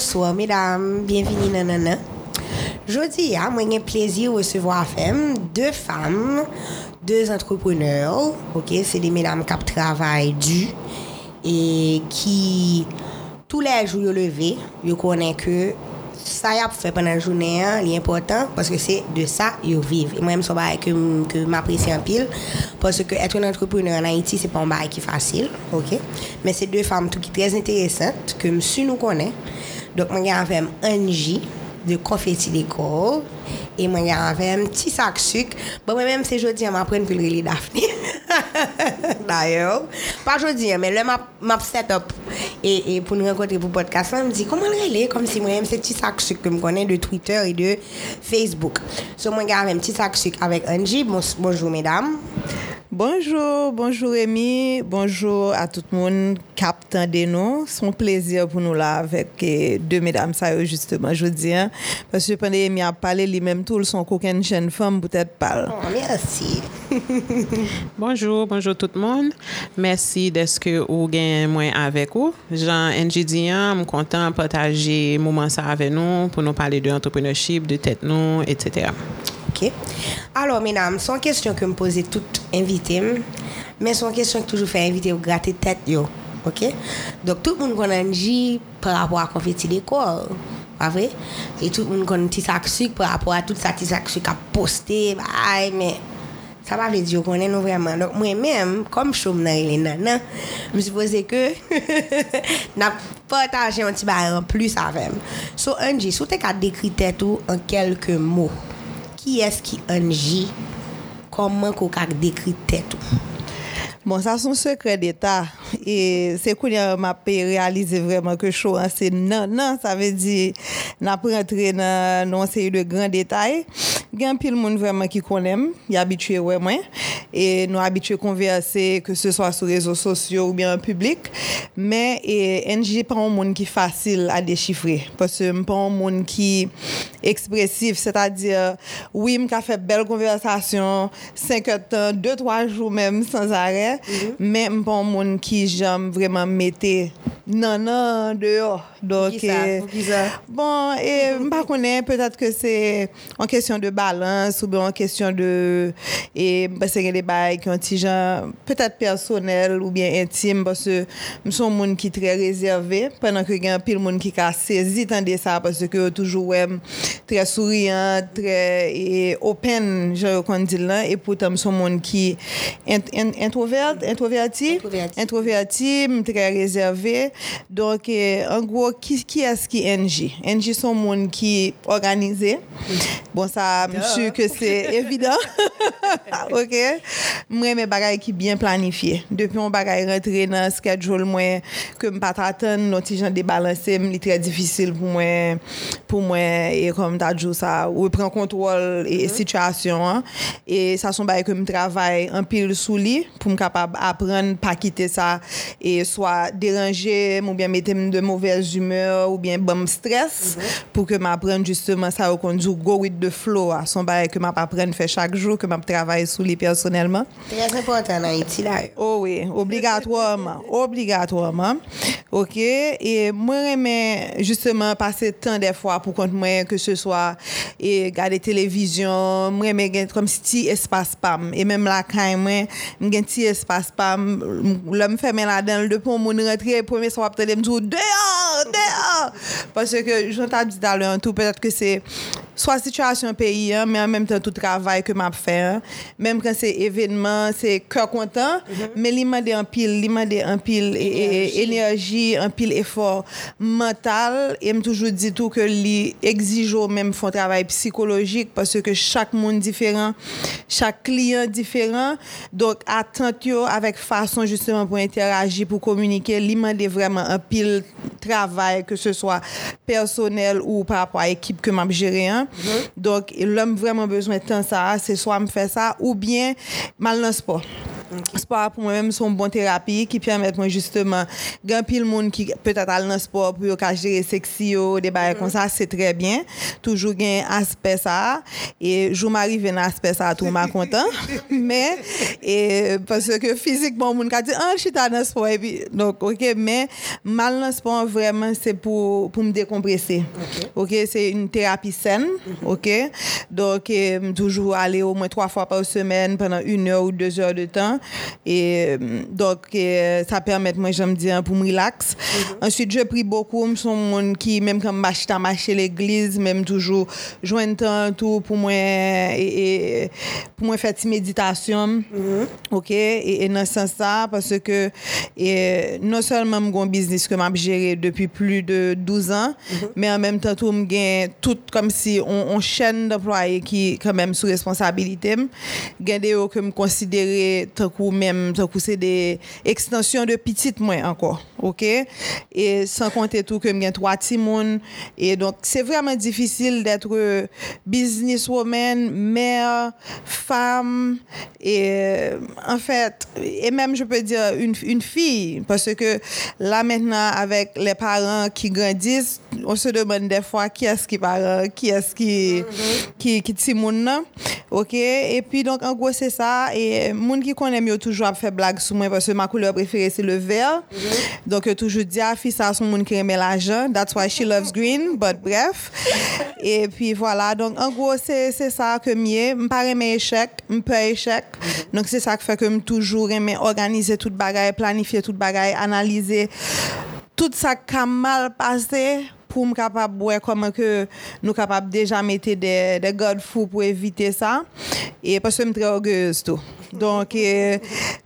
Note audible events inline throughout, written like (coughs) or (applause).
bonsoir mesdames, bienvenue nanana. Jodi a, mwen gen plezir recevoir fem, deux femmes, deux entrepreneurs, c'est des mesdames qui travaillent du et qui tous les jours yo levé, yo connaît que ça y a fait pendant la journée, hein, l'important parce que c'est de ça yo vivent. Et moi-même, c'est un que que m'apprécie en pile parce que être un entrepreneur en Haïti, c'est pas un est facile? Mais c'est deux femmes qui très intéressantes que monsieur nous connaît. Donc, moi, j'ai avec Angie de confetti et moi, j'ai avec un petit sac sucre. Bon, moi-même, c'est jeudi, je m'apprends pour le Daphné. (laughs) D'ailleurs, pas jeudi, mais map, map setup et, et pour nous rencontrer pour le podcast, je me dit comment le relais? Comme si moi-même, c'est petit sac sucre que je connais de Twitter et de Facebook. So, moi, j'ai un petit sac sucre avec Angie. Bon- bonjour, mesdames. Bonjour, bonjour Rémi, bonjour à tout le monde qui de nous. C'est un plaisir pour nous là avec eh, deux mesdames ça justement, je dis, hein, parce que pendant Rémi a parlé lui-même tout son coquin jeune femme peut-être parle. Oh, merci. (laughs) Bonjour, bonjour tout le monde. Merci d'être que vous gagnez moi avec vous. Jean Ndidian, je suis content de partager moment ça avec nous pour nous parler de entrepreneurship, de tête nous, etc. Alors, mesdames, c'est une question que me posez toutes invitées, mais c'est une question que toujours fait inviter ou gratter tête yo. OK? Donc, tout le monde connaît par rapport à confetti décor. Pas vrai? Et tout le monde connaît petit sac sucre par rapport à tout ça petit sac sucre poster. Bye, mais ça va veut dire qu'on est vraiment. Donc, moi-même, comme je suis dans les nanas, je me suis que (laughs) n'a partagé un petit bail en plus avec. So, Angie, si tu as décrit tout en quelques mots, ki eski anji, koman kou kak dekri tet ou? Bon, sa son sekre d'Etat. E se kou nyan ma pe realize vreman ke chou an se nan nan. Sa ve di nan pre entre nan non se yu de gran detay. E y a un pile monde vraiment qui connaît, il est habitué ouais moi et nous habitués à converser que ce soit sur les réseaux sociaux ou bien en public. Mais et NG pas un monde qui est facile à déchiffrer parce que je pas un monde qui expressif, c'est-à-dire oui, m'a fait belle conversation, 5 heures de temps, 2 3 jours même sans arrêt, mais je pas un monde qui j'aime vraiment mettre non non dehors. Donc ça? Bon, et je ne peut-être que c'est en question de balance ou bien en question de. Et parce y a des bails qui ont petit genre peut-être personnel ou bien intime parce que je suis un monde qui est très réservé pendant que il y a pile monde qui saisi tant de ça parce que toujours très souriant, très et open, je qu'on dit là. Et pourtant, je suis un monde qui est introvert, introverti, Introverti. très réservé. Donc, en gros, qui, qui est-ce qui est NG? NG, un monde qui est organisé. Bon, ça, je suis sûr que c'est (laughs) évident. (laughs) OK? Moi, mes bagages qui bien planifiés. Depuis mon bagage rentré dans le schedule, que je pas attendre, non, si j'en débalancé, c'est très difficile pour moi, pour moi, et comme t'as dit ça, ou prendre contrôle et situation, hein. Et ça, sont bagages que je travaille un pile sous lit pour me capable apprendre, pas quitter ça, et soit déranger, ou bien mettre de mauvaise humeur, ou bien bon stress, pour que m'apprenne justement ça, au conduit go with the flow, son bagage que m'apprendre faire chaque jour, que je travaille sous lit personnellement. Très important en Haïti, là. Oh oui, obligatoirement, obligatoirement. OK, et moi j'aime justement passer temps des fois pour compte moi que ce soit et regarder télévision, moi j'aime gen comme si espace pam et même là quand moi j'ai petit espace pam, l'homme fermé là-dedans le pour mon rentrer premier soir peut-être me dire dehors, dehors parce que j'en t'ai dit à l'heure tout peut-être que c'est soit situation pays hein, mais en même temps tout travail que m'a fait hein. même quand c'est événement c'est cœur content mais il m'a un pile il m'a un pile et- énergie. un pile effort mental. Et me toujours dit tout que li exige au même font travail psychologique parce que chaque monde différent chaque client différent. Donc attente yo avec façon justement pour interagir pour communiquer. Li m'a vraiment un pile travail que ce soit personnel ou par rapport à l'équipe que m'a géré hein. Donc l'homme vraiment besoin de temps ça c'est soit me faire ça ou bien mal dans le sport Sport pou mwen mèm son bon terapi ki pyamet mwen justeman gen pil moun ki peutat al nan sport pou yo ka jere seksi yo, de baye kon sa, se tre bien. Toujou gen aspe sa. E jou m'arive nan aspe sa tou m'a kontan. Men, e parce ke fizikman moun ka di, an chita nan sport. E pi, donk, ok, men, mal nan sport vremen se pou pou m dekomprese. Ok, se yon terapi sen. Ok, donk, toujou ale ou mwen 3 fwa par semen penan 1 ou 2 or de tan. Et donc, e, ça permet, moi, je me dis, pour me relax. Mm -hmm. Ensuite, je prie beaucoup. Je suis un monde qui, même quand je suis marché l'église, même toujours, joint un tout pour moi, et, et pour moi faire une méditation. Mm -hmm. OK? Et, et dans ce sens-là, parce que et, non seulement mon business que j'ai géré depuis plus de 12 ans, mm -hmm. mais en même temps, tout me gagne tout comme si on, on chaîne d'employés qui, quand même, sous responsabilité. Gagne des que me considérer ou même c'est des extensions de petites moins encore OK? Et sans compter tout que j'ai trois timons et donc c'est vraiment difficile d'être businesswoman mère femme. Et en fait et même je peux dire une, une fille. Parce que là maintenant avec les parents qui grandissent on se demande des fois qui est-ce qui parle qui est-ce qui mm-hmm. qui qui timon OK? Et puis donc en gros c'est ça. Et monde qui connaît mieux toujours à faire blague sur moi parce que ma couleur préférée c'est le vert. Donc je toujours dis à fille ça son monde qui aime l'argent. That's why she loves green. But bref. Et puis voilà. Donc en gros c'est c'est ça que mieux. Me pas aimer échec, me pas échec. Donc c'est ça qui fait que me toujours aimer organiser toute bagaille, planifier toute bagaille, analyser tout ça qui a mal passé pour me capable voir comment que nous capable déjà mettre des des garde fous pour éviter ça et parce que je suis très orgueilleuse tout donc euh,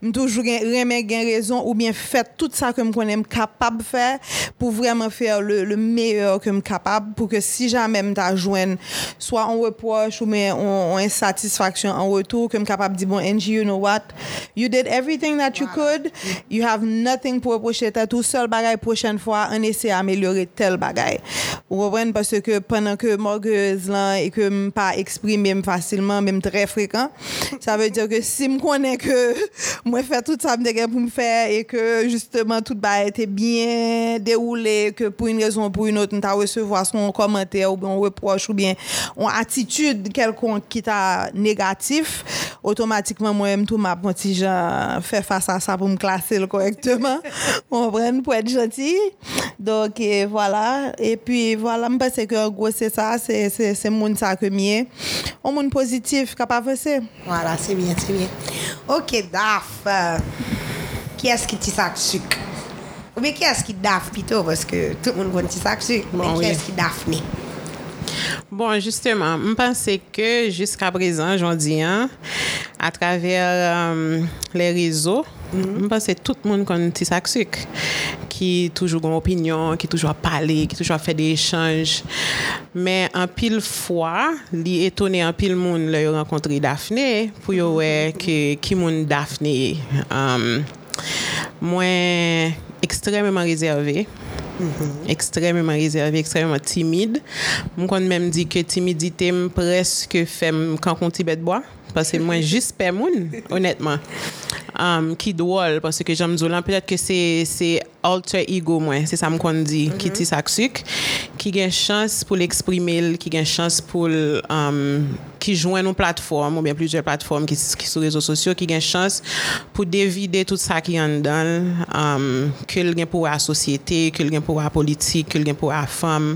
je toujours remettre gain raison ou bien faire tout ça que je connais capable de faire pour vraiment faire le, le meilleur que je capable pour que si jamais je joindre soit en reproche ou en, insatisfaction en retour que je capable de dire bon Angie you know what? You did everything that you could. You have nothing pour reprocher. Tout seul bagaille prochaine fois. On essaie d'améliorer tel bagaille Ou comprenez parce que pendant que morgueuse là et que me pas exprimer facilement même très fréquent, ça veut dire que si me connais que moi faire tout ça me pour me faire et que justement tout a été bien déroulé que pour une raison ou pour une autre, on recevoir son commentaire ou bien un reproche ou bien une attitude quelconque qui t'a négatif, automatiquement moi-même tout m'a petit fait face à ça pour me classer correctement. (laughs) On pour être gentil. Donc voilà et puis voilà, je pense que gros c'est ça, c'est c'est monde ça que mieux. Un monde positif capable faire. Voilà, c'est bien, c'est bien. Ok, daf, ki eski ti sak suk? Ou be ki eski daf pito, paske tout moun kon ti sak suk, men bon, ki eski daf ni? Bon, justement, je pense que jusqu'à présent, j'en dis, hein, à travers euh, les réseaux, Mwen se tout moun kon ti sak suk Ki toujou goun opinyon Ki toujou a pale, ki toujou a fe de echange Men an pil fwa Li etone an pil moun Le yo renkontri Daphne Pou yo we ki moun Daphne um, Mwen ekstrememan rezerve Mm -hmm. ekstrememan rezerve, ekstrememan timide. Mwen kon menm di ke timidite m preske fem kankon ti betboa, pase mwen jispe moun, honetman. um, ki dwol, pwese ke jom zolan, petet ke se alter ego mwen, se sa m kon di, mm -hmm. ki ti saksik, ki gen chans pou l'eksprimel, ki gen chans pou l, um, ki jwen nou platform, ou bien pluje platform ki, ki sou rezo sosyo, ki gen chans pou devide tout sa ki yon dan, um, ke l gen pou a sosyete, ke l gen pou a politik, ke l gen pou a fam,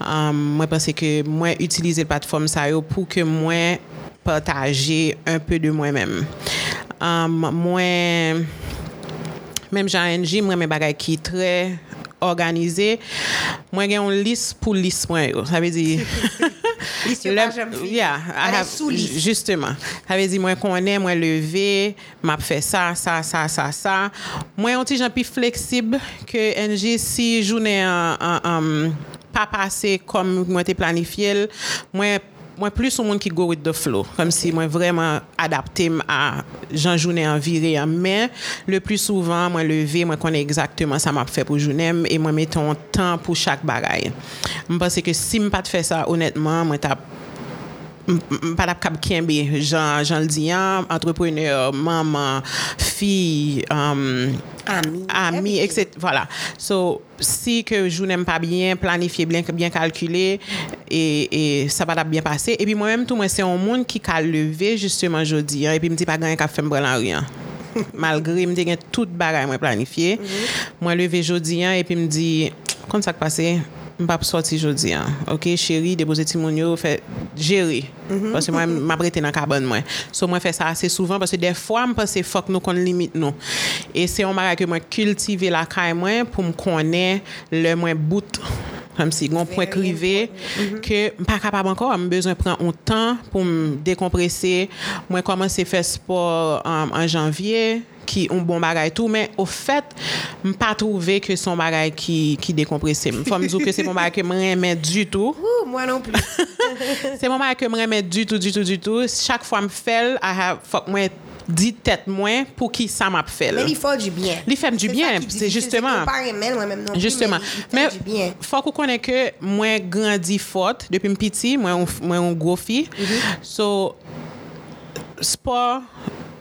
um, mwen pense ke mwen utilize platform sa yo pou ke mwen pataje un peu de mwen menm. um, mwen menm jan enji mwen men bagay ki tre organize, mwen gen yon lis pou lis mwen yo, sa ve di lis yo pa jem fi. Yeah, have, sou lis, justeman sa ve di mwen konen, mwen leve map fe sa, sa, sa, sa, sa mwen yon ti jan pi fleksib ke enji si jounen um, pa pase kom mwen te planifye mwen Mwen plus ou moun ki go with the flow. Kom si mwen vreman adapte m a jan jounen an vire an. Men, le plus souvan mwen leve, mwen konen exactement sa m ap fe pou jounen e mwen meton tan pou chak bagay. Mwen pense ke si m pat fe sa, honetman, mwen tap Mpad ap kab kenbe, jan, jan l diyan, entrepreneur, maman, fi, um, euh, ami, ami etc. Voilà. So, si ke jounen pa bien, planifiye bien, bien kalkule, e sa pad ap bien pase. E pi mwen mèm tou mwen se yon moun ki ka leve justement jodi, e pi mdi pa ganyan ka fem brelan riyan. (laughs) Malgre mdi gen tout bagay mwen planifiye, mwen mm -hmm. leve jodi, e pi mdi, kon sa k pase? m'pap sorti jodi an. OK, chéri, déposer ti moun yo, fait gérer mm -hmm. parce que moi m'a prêté dans cabane moi. So moi fait ça assez souvent parce que des fois me pense fuck nous qu'on limite nous. Et c'est un bagage que moi cultiver la caille moi pour me connaître le moins bout comme si mon point crivé que mhm. pas capable encore j'ai besoin prendre un temps pour me décompresser moi commencer faire sport en, en janvier ki yon bon bagay tou, men ou fèt m pa trouve ke son bagay ki, ki dekomprese. M fòm zou ke se bon bagay ke m remè du tout. (laughs) Ou, mwen non pli. (laughs) se bon bagay ke m remè du tout, du tout, du tout. Chak fwa m fèl, fòk mwen di tèt mwen pou ki sa m ap fèl. Men li fòl du byen. Li fèm du byen, se justeman. Justeman. Men fòk ou konen ke mwen grandi fòt, depi m piti, mwen yon gwo fi. So, sport,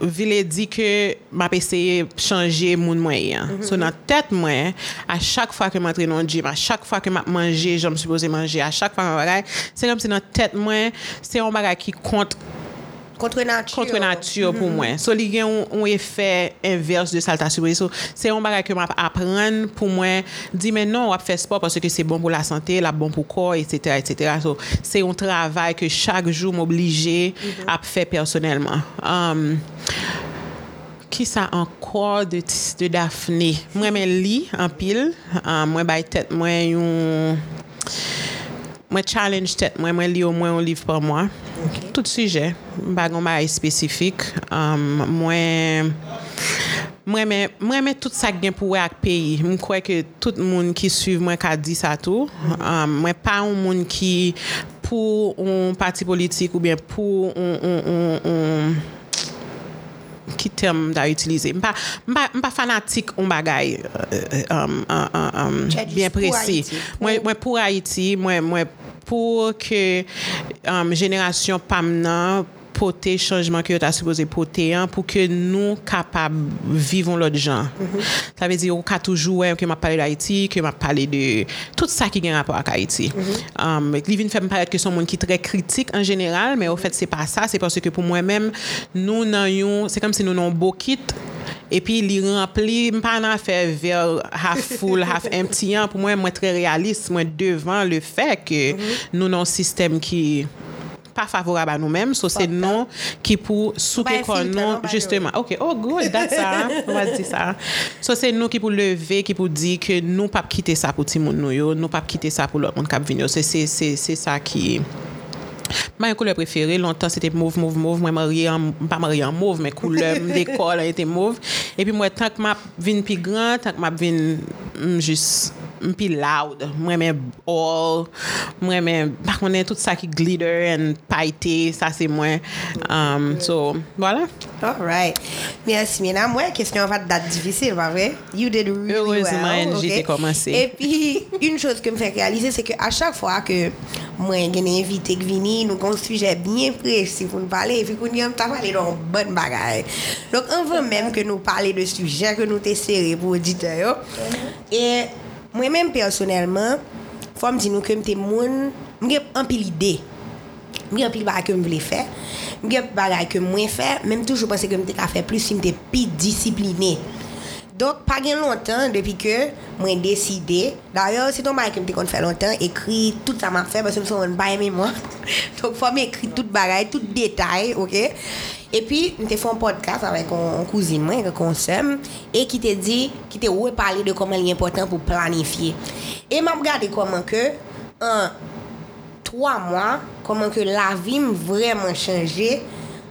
vile di ke ma pe seye chanje moun mwen yan. Mm -hmm. So nan tet mwen, a chak fwa ke ma tre nan jim, a chak fwa ke ma manje, jom suppose manje, a chak fwa mwen bagay, se kom se nan tet mwen, se yon bagay ki kont kontre nature, kontre nature mm -hmm. pou mhm. mwen. So li gen yon efè inverse de salta subri. So se yon bagay ke mwen apren pou mwen di men non wap fè sport parce ke se bon pou la santé, la bon pou kor, etc. etc. So se yon travay ke chak jou m'oblige mm -hmm. ap fè personelman. Um, ki sa ankor de tis de Daphne. Mwen men li anpil, um, mwen bay tet mwen yon... Mwen challenge tet mwen, mwen li ou mwen yon liv pou mwen. Okay. Tout suje, bagon bay spesifik. Um, mwen... Mwen men tout sa gen pou we ak peyi. Mwen kwe ke tout moun ki suiv mwen ka di sa tou. Um, mwen pa ou moun ki pou ou parti politik ou bien pou ou... ki term da utilize. Mpa, mpa, mpa fanatik on bagay euh, euh, um, uh, uh, um, bien presi. Mwen pou Haiti, mwen pou ke um, jenerasyon pam nan um, porter changement que tu as supposé porter hein, pour que nous capables vivons l'autre gens. Ça veut dire qu'on toujours ouais, que m'a parlé d'Haïti, que m'a parlé de tout ça qui a rapport avec Haïti. Um, li vin fait me paraître que son monde qui est très critique en général, mais au fait c'est pas ça, c'est parce que pour moi-même nous n'ayons c'est comme si nous avons beau kit et puis il remplit pas en faire vers half full (laughs) half empty hein. pour moi moi très réaliste moi devant le fait que nous avons un système qui pas favorable à nous-mêmes. So c'est non qui pour souper qu'on non, justement. Ok, oh good, that's ça. On va dire ça. So c'est nous qui pour lever, qui pour dire que nous pas quitter ça pour Timoun nous, nous pas quitter ça pour l'autre monde qui venir. C'est ça qui Ma couleur préférée, longtemps, c'était mauve, mauve, mauve. Moi, mariée en, pas mariée en mauve, mais couleur (laughs) d'école, elle était mauve. Et puis, moi, tant que ma vine plus grand, tant que ma vine, mm, juste mpi loud, mwen men all, mwen men, bak mwen men tout sa ki glitter and paite, sa se mwen. Um, so, voilà. Alright. Mersi, mena mwen, kestyon vat dat divisil, va vre? You did really Heureusement, well. Heureusement, jete komanse. E pi, un chos ke m fèk realize, se ke a chak fwa ke mwen gen evite k vini, nou kon suje bien presi pou nou pale, e fi kon yon ta pale don bon bagay. Donk, an vè mèm ke nou pale de suje, ke nou te sere pou odite yo. E... Mwen men personelman, fòm di nou kem te moun, mwen gen anpil ide. Mwen gen anpil bagay kem vle fè. Mwen gen bagay kem mwen fè. Mwen toujou pense kem te ka fè plus si mwen te pi disipline. Dok, pa gen lontan depi ke mwen deside. Daryo, se ton bagay kem te kon fè lontan, ekri tout sa man fè, basen mwen son mwen baye mè mwen. Dok, fòm ekri tout bagay, tout detay, ok? E pi, m te fè un podcast avèk an kouzine mwen, an konsem, e ki te di, ki te pale de koman li important pou planifiye. E m ap gade koman ke, an, 3 mois, comment que la vie m'a vraiment changé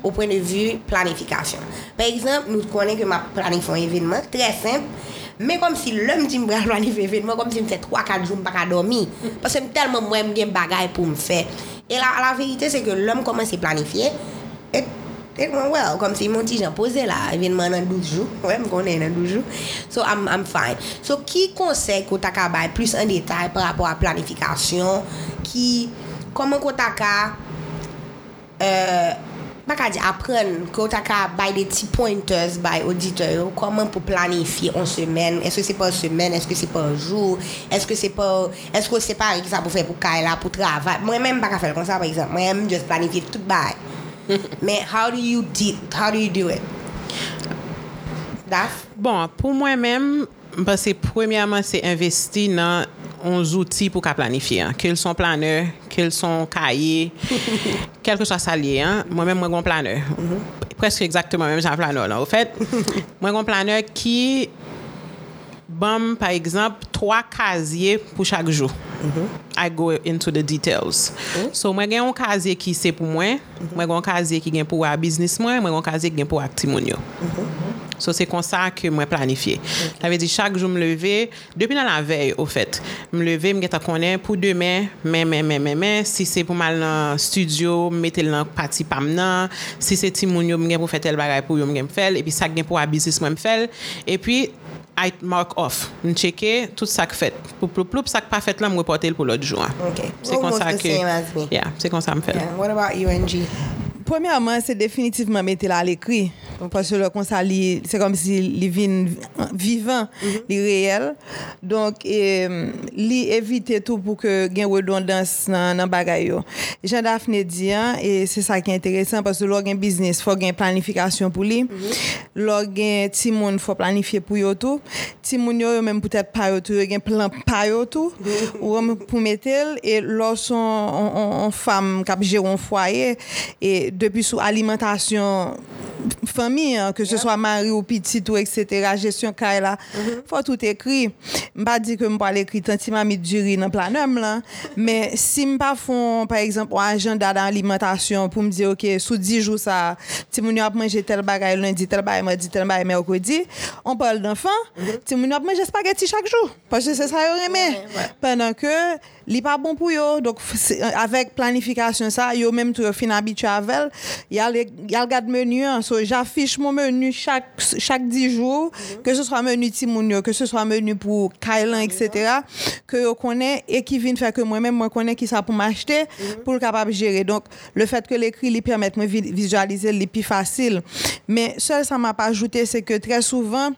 au point de vue planification. Par exemple, nous connaissons que ma planifié un événement très simple, mais comme si l'homme dit me planifier un événement, comme si me fait 3-4 jours, je pas dormir. Parce que tellement moi, j'ai des bagages pour me faire. Et la vérité, c'est que l'homme commence à planifier. Went well. Comme si mon petit Jean posé là, événement dans 12 jours. Ouais, je connais dans 12 jours. So, I'm, I'm fine. So, qui conseille qu'on t'a qu'à bailler plus en détail par rapport à planification? Qui, comment qu'on t'a euh, pas qu'à dire apprendre, que des petits pointers by auditeurs, comment pour planifier en semaine, est-ce que c'est pas semaine, est-ce que c'est pas un jour, est-ce que c'est pas, est-ce que c'est pas ça pour faire pour là pour travail. Moi-même, pas qu'à faire comme ça, par exemple. Moi-même, juste planifier tout bail. (laughs) Men, how do you do, how do you do it? Daf? Bon, pou mwen men, ba se premiyaman se investi nan on zouti pou ka planifi an. Kel son planeur, kel son kaye, (laughs) kel ke so sa salye an, mwen men mwen kon planeur. Mm -hmm. Preske exactement mwen mwen jan planeur lan. Ou fet, mwen kon planeur ki... bam, par exemple, 3 casiers pour chaque jour. Mm -hmm. I go into the details. Mm -hmm. So, moi, j'ai un casier qui c'est pour moi, mm-hmm. moi, j'ai un casier qui est pour business, moi, moi, j'ai un casier qui est pour actimonio. Mm-hmm. So se konsa ke mwen planifiye. Okay. La ve di chak jou m leve, depi nan la vey ou fet, m leve m geta konen pou demen, men, men, men, men, men, si se pou mal nan studio, m metel nan pati pam nan, si se ti moun yo m gen pou fet tel bagay pou yo m gen fel, epi sak gen pou a bizis mwen fel, epi I mark off. M cheke tout sak fet. Pou ploup ploup, sak pa fet la m repote l pou lot jou. Ok. Se konsa ke... Yeah, se konsa m fel. Yeah. What about you, Angie? Premièrement, c'est définitivement mettre là à l'écrit. Parce que comme ça, c'est comme si il vient vivant, il réel. Donc, et, li éviter tout pour que il y ait redondance dans dans bagay Jean Daphné dit hein, et c'est ça qui est intéressant parce que un business, faut une planification pour lui. Là un timon faut planifier pour yo tout. Timon yo même peut-être pas yo tout, un plan pas yo tout ou pour mettre et là son on, femme qui gère un foyer et depuis sous alimentation famille, hein, que ce soit mari ou petit ou etc., gestion là, mm faut tout écrire. Je pas dire que je pas écrire tant m'a dans planeur là, mais si je pas font par exemple un agenda d'alimentation pour me dire OK, sous 10 jours ça, si mon a manger tel bagage lundi, tel bagage mardi, tel bagage mercredi, on parle d'enfant, mon a manger spaghetti chaque jour parce que c'est ça yo aimé. Pendant que li pas bon pour yo donc avec planification ça yo même tout fin habitué avec il y a il y a le menu hein, so, j'affiche mon menu chaque chaque 10 jours mhm. que ce soit menu timounio que ce soit menu pour Kailan etc que yo connaît et qui vient faire que moi même moi connais qui ça pour m'acheter mhm. pour capable gérer donc le fait que l'écrit lui permet de visualiser les plus facile mais seul ça m'a pas ajouté c'est que très souvent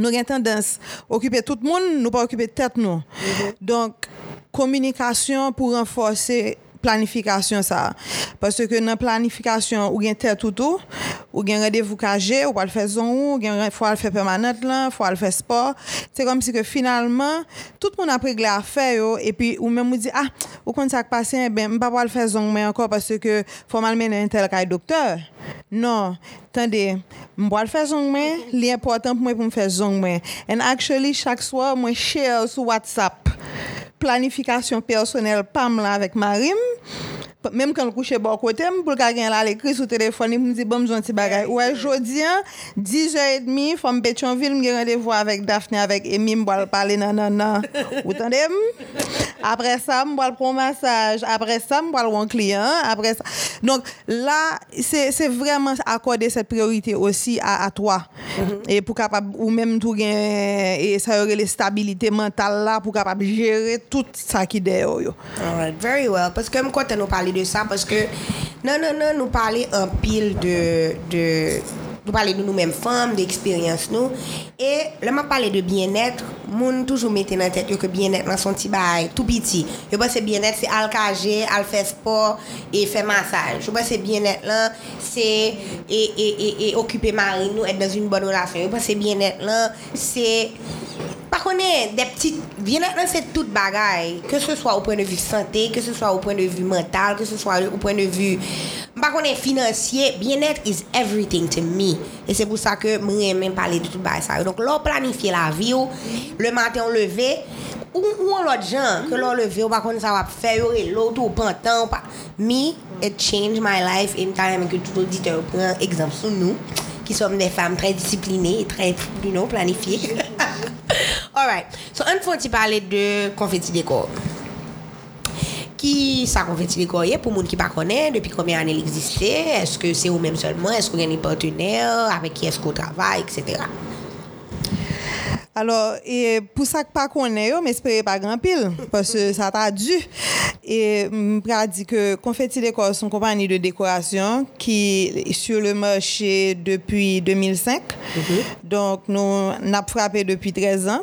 nous avons tendance à occuper tout le monde, nous pas occuper tête nous. Mhm. Donc communication pour renforcer planification ça. Parce que dans planification ou gain tête tout tout ou gain rendez-vous cagé ou pas le faire zone ou gain faut le faire permanent là faut le faire sport. C'est comme si que finalement tout le monde a pris à faire et puis ou même dit ah ou quand ça passe ben pas le faire zone mais encore parce que faut mal mener un tel cas docteur. Non. Attendez moi le faire zone mais l'important pour moi pour me faire zone mais. And actually chaque soir moi share sur WhatsApp planification personnelle PAM là avec Marim même quand je couche bon côté pour quelqu'un là l'écrit sur téléphone il me dit bon un petit bagage. Ouais jodi 10h30 femme Pétionville me rendez-vous avec Daphné avec Emi parler non non (laughs) vous entendez après ça me prendre massage. Après ça me un client. Après ça. Donc là c'est vraiment accorder cette priorité aussi à, à toi. Mm-hmm. et pour capable ou même tout gain et ça aurait les stabilité mentale là pour capable gérer tout ça qui derrière yo. Right, very well. Parce que quand nous de ça parce que non non non nous parler un pile de de nous parler de nous-mêmes femmes, d'expérience nous. Et là, m'a parlé de bien-être, moun toujours mettre dans tête que bien-être dans son petit bail, tout petit. Je pense que bien-être, c'est al cager, al faire sport et faire massage. Je pense bien-être là, c'est et, et, et, et occuper mari, nous, être dans une bonne relation. Je pense bien-être là, c'est konen, de ptit, vyenatnan se tout bagay, ke se swa ou pren de vu sante, ke se swa ou pren de vu mental, ke se swa ou pren de vu, mba konen finansye, vyenat is everything to me. E se pou sa ke mwen men pale de tout bagay sa yo. Donk lor planifiye la vi yo, le maten ou leve, ou, ou an lot jan, ke lor leve yo, mba konen sa wap fe yo, e lot ou pantan, ou pa. Mi, it change my life, e mta remen ke tout auditeur pren ekzamp sou nou. Qui sommes des femmes très disciplinées et très, planifiées. (laughs) Alright. So, un fois, tu parlais de confetti décor. Qui ça confetti décor pour les gens qui ne connaissent depuis combien d'années il existait? Est-ce que c'est vous-même seulement? Est-ce que vous avez des partenaires Avec qui est-ce qu'on travaille? Etc. Alors, et pour ça que pas qu'on est, mais espérez pas grand pile, parce que ça t'a dû. Et je dit que Confetti Décor, c'est une compagnie de décoration qui est sur le marché depuis 2005. Donc, nous avons frappé depuis 13 ans.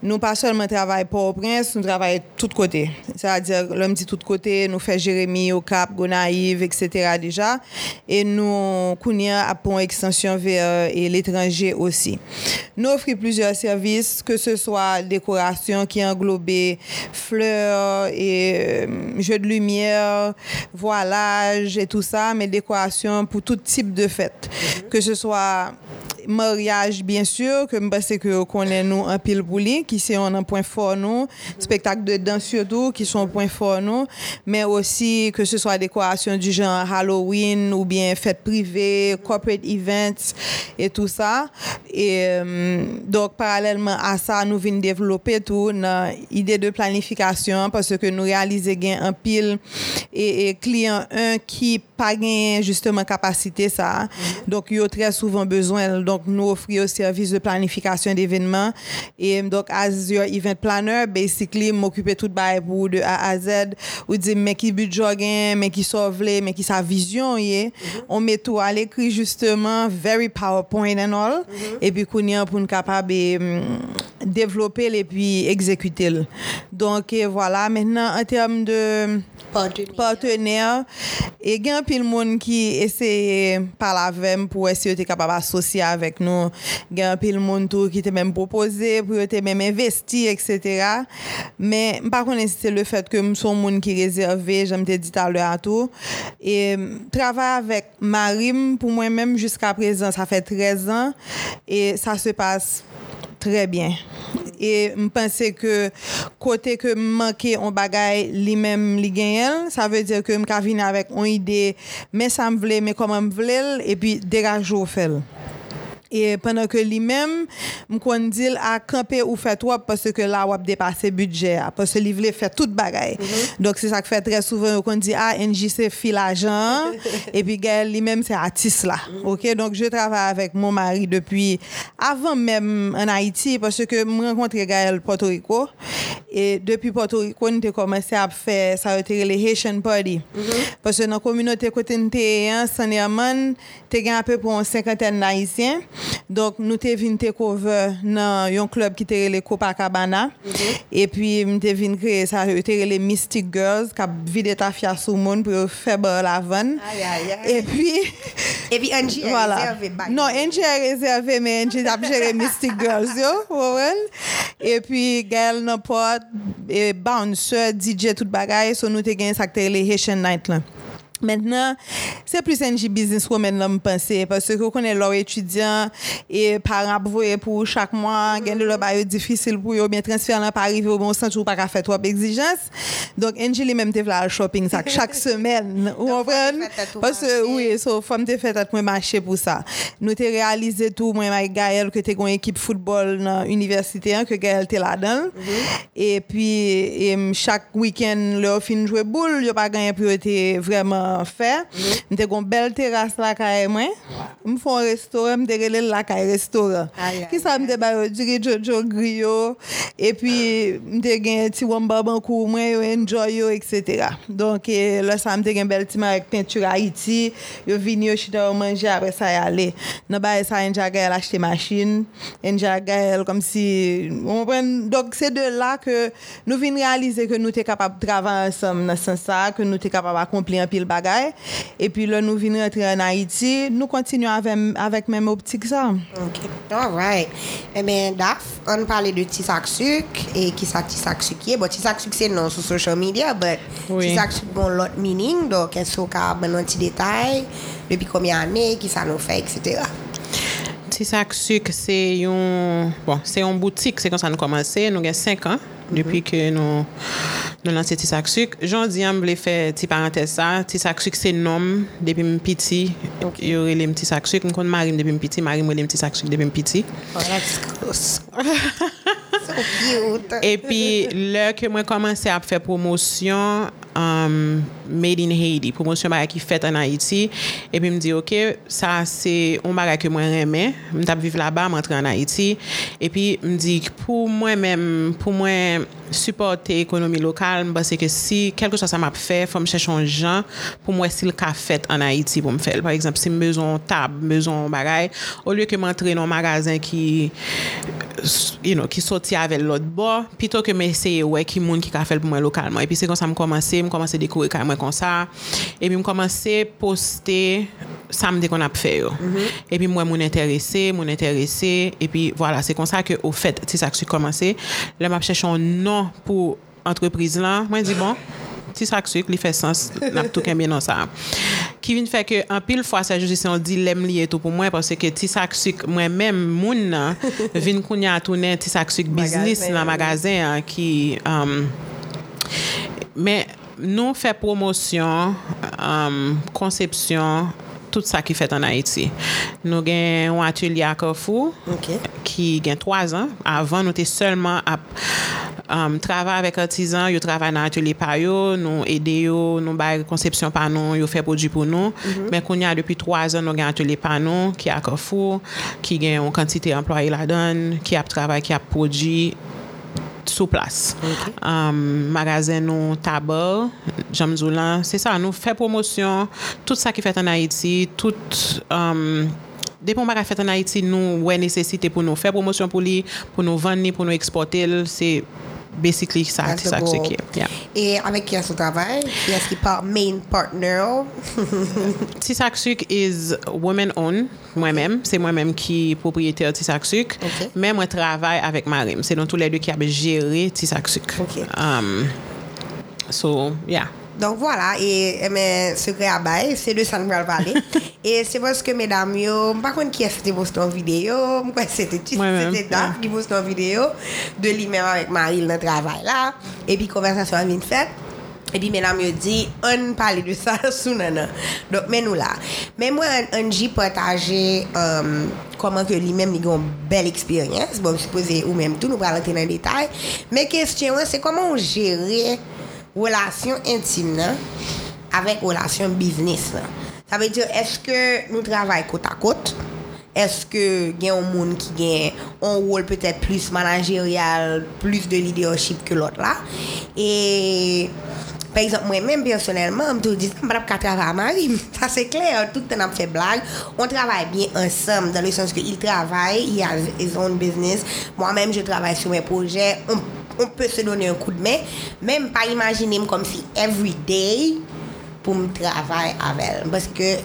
Nous pas seulement travaillons pour au prince, nous travaillons tous côtés. C'est-à-dire, l'homme dit tous côtés, nous faisons Jérémy au Cap, Gonaïve, etc. déjà. Et nous, Kounia, à pour extension vers l'étranger aussi. Nous offrons plusieurs services, que ce soit décoration qui englobe fleurs et euh, jeux de lumière, voilage et tout ça, mais décoration pour tout type de fête. Que ce soit mariage, bien sûr, que je pense que connaît nous un pile pour qui sont un point fort nous, spectacle de danse surtout, qui sont un point fort nous, mais aussi que ce soit décoration du genre Halloween ou bien fête privée, corporate events et tout ça. Et euh, donc, parallèlement à ça, nous venons développer tout une idée de planification parce que nous réalisons un pile et, client un qui pas justement capacité ça. Donc, il y a très souvent besoin. Donc, nous offrir un service de planification d'événements. Et donc, as your event planner, basically, m'occuper tout bail pour de A à Z, ou dire, mais qui budget mais qui sauve mais qui sa vision, yeah. On met tout à l'écrit, justement, very PowerPoint and all. Et puis, qu'on est pour nous capable de développer et puis exécuter. Donc, voilà, maintenant, en termes de partenaires, et il y a un peu de monde qui essaie par la vem pour essayer d'être capable d'associer avec nous. Il y a un de monde qui t'a même proposé pour être même investi, etc. Mais par contre, c'est le fait que nous sommes monde qui réservé, j'aime te dit à l'heure à tout. Et travailler avec Marim, pour moi-même, jusqu'à présent, ça fait 13 ans. Et ça se passe très bien. Et je pense que côté que manquer un bagage lui-même li ça veut dire que je venir avec une idée, mais ça me voulait, mais comment me voulait, et puis dégager au fait. Et pendant que lui-même, me dit à camper ou fait toi parce que là, on dépassé budget, parce que lui voulait faire toute bagaille. Mm-hmm. Donc, c'est ça que fait très souvent, qu'on dit, ah, NJC fil l'argent, (laughs) et puis Gaël lui-même, c'est artiste là. Mm-hmm. OK? Donc, je travaille avec mon mari depuis avant même en Haïti, parce que je rencontré Gaël Porto Rico. Et depuis Porto Rico, on a commencé à faire, ça a été les Haitian Party. Mm-hmm. Parce que dans la communauté côté de Saint-Hermann, tu as à peu près une cinquantaine d'Haïtiens. Donk nou te vin te cover nan yon klub ki te rele Copacabana. Mm -hmm. E pi m te vin euh, kreye sa yo te rele Mystic Girls kap vide ta fya sou moun pou yo febe la van. Ay, ay, ay. E pi... E pi Angie a voilà. rezerve bag. Non, Angie a rezerve men Angie tap jere Mystic Girls yo. Wawel. E pi Gael Nopot, e bouncer, DJ tout bagay. So nou te gen sa ki te rele Haitian Night lan. Maintenant, c'est plus un business woman là me penser parce que on connaît leurs étudiants et parents pour chaque mois, gagne le bail difficile pour eux bien transférer là pas arriver au bon sens ou pas faire trop d'exigences. Donc Angeli même te le shopping ça chaque (laughs) semaine. Vous comprenez? Parce que oui, so femme te fait moi marché pour ça. Nous te réalisé tout moi avec Gaël que tu une équipe football dans université hein, que Gaël était là-dedans. Et puis chaque week-end leur fin jouer boule, yo pas gagné être vraiment faire. Je suis une belle terrasse là quand moi. Je fais un restaurant, je suis là quand restaurant. Qui ça me dit du Jojo Griot et puis je suis un petit wamba bankou moi enjoy etc. Donc là ça me dit une belle team avec peinture Haïti, je viens je manger après ça y aller. Non bah ça un jagael acheter machine, jagael comme si donc c'est de travailler ensemble dans ce sens que nous sommes capables d'accomplir un pile bagay. E pi lè nou vin rentre an Haiti, nou kontinu avèk mèm optik sa. Ok, alright. Eh e men, Daf, an pale de tisak suk, e ki sa tisak suk ye, bo tisak suk se non sou social media, but oui. tisak suk bon lot meaning, do ke sou ka banon ti detay, depi komye anè, ki sa nou fè, etc. Tisak suk se yon, bon, se yon boutik, se kon sa nou komanse, nou gen 5 an. depi ke nou nou lanse ti saksuk. Joun di an ble fe ti parantez sa, ti saksuk se nom depi m piti, okay. yo relem ti saksuk, m kon marim depi m piti, marim relem ti saksuk depi m piti. Oh, that's close. (laughs) so cute. e pi lè ke mwen komanse ap fe promosyon um, made in Haiti, promosyon barak ki fet an Haiti, e pi m di ok, sa se on barak ke mwen reme, m tap vive la ba, m entre an Haiti, e pi m di pou mwen mèm, pou mwen men supporte ekonomi lokal, mwen base ke si kelke sa sa map fe, fòm chèchon jan pou mwen sil ka fèt an Haiti pou mwen fèl. Par exemple, si mwen bezon tab, mwen bezon bagay, ou lye ke mwen tre nan magazin ki you know, ki soti avèl lot bo, pito ke mè eseye wè ki moun ki ka fèl pou mwen lokalman. Epi se kon sa m komanse, m komanse dekowe ka mwen kon sa, epi m komanse poste samde kon ap fè yo. Mm -hmm. Epi mwen moun interese, moun interese, epi voilà, se kon sa ke ou fèt, se sa ki komanse, lè m ap chèchon non pou entreprise lan, mwen di bon, ti sak suk li fe sens (laughs) nap tou kembe nan sa. Ki vin fe ke an pil fwa sa jodi se yon dilem li eto pou mwen parce ke ti sak suk mwen men moun nan (laughs) vin koun ya atounen ti sak suk biznis nan magazen an ki um, men nou fe promosyon um, konsepsyon tout sa ki fet an Haiti. Nou gen yon atelier a Kofou okay. ki gen 3 an. Avan nou te selman ap um, travay avèk artisan, yo travay mhm. nan atelier pa yo, nou ede yo, nou bay konsepsyon pa nou, yo fe prodji pou nou. Mm -hmm. Men koun ya depi 3 an nou gen atelier pa nou ki a Kofou, ki gen yon kantite employe la don, ki ap travay, ki ap prodji sou plas. Okay. Um, magazen nou tabar, jamzou lan, se sa nou fe promosyon, tout sa ki fet an Haiti, tout... Um, Depon baga fet an Haiti nou wè nesesite pou nou fè promosyon pou li, pou nou vanni, pou nou eksportel, se basically sa se ki. E ame ki as ou travay? Ki as ki par main partner? (laughs) Tisak Tisaksuk is women owned, mwen men. Se mwen men ki Tisak Tisaksuk. Okay. Men mwen travay avèk Marim. Se don tou lè dè ki ap jere Tisaksuk. Ok. Um, so, yeah. Donc voilà, et eh, men sekre abay, se de san pral pale. e se poske medam yo, mpa kon ki es te poste an video, mkwen se te ti, Moi-même, se te daf ki poste an video, de li men avèk Maril nan travay la, e pi konversasyon (laughs) an vin fèt, e pi medam yo di, an pale de sa sou nanan. Donc men nou la. Men mwen an ji potaje, um, koman ke li men li gon bel eksperyens, bon, suppose ou menm tou, nou pral ante nan detay, men kestyon an, se koman ou jere relasyon intime nan avèk relasyon business nan. Sa ve dire, eske nou travay kote a kote? Eske gen yon moun ki gen yon rôle peut-être plus managerial, plus de leadership ke lot la? Et, par exemple, mwen men personelman, m tou di, m brap ka travay a Marim. Sa (laughs) se kler, tout an ap fè blag. On travay bien ensemble, dans le sens que il travay, il a his own business. Moi-même, je travaille sur mes projets. On, on peut se donner un coup de main. Même pas imaginer comme si every day pour me travailler avec elle. Parce que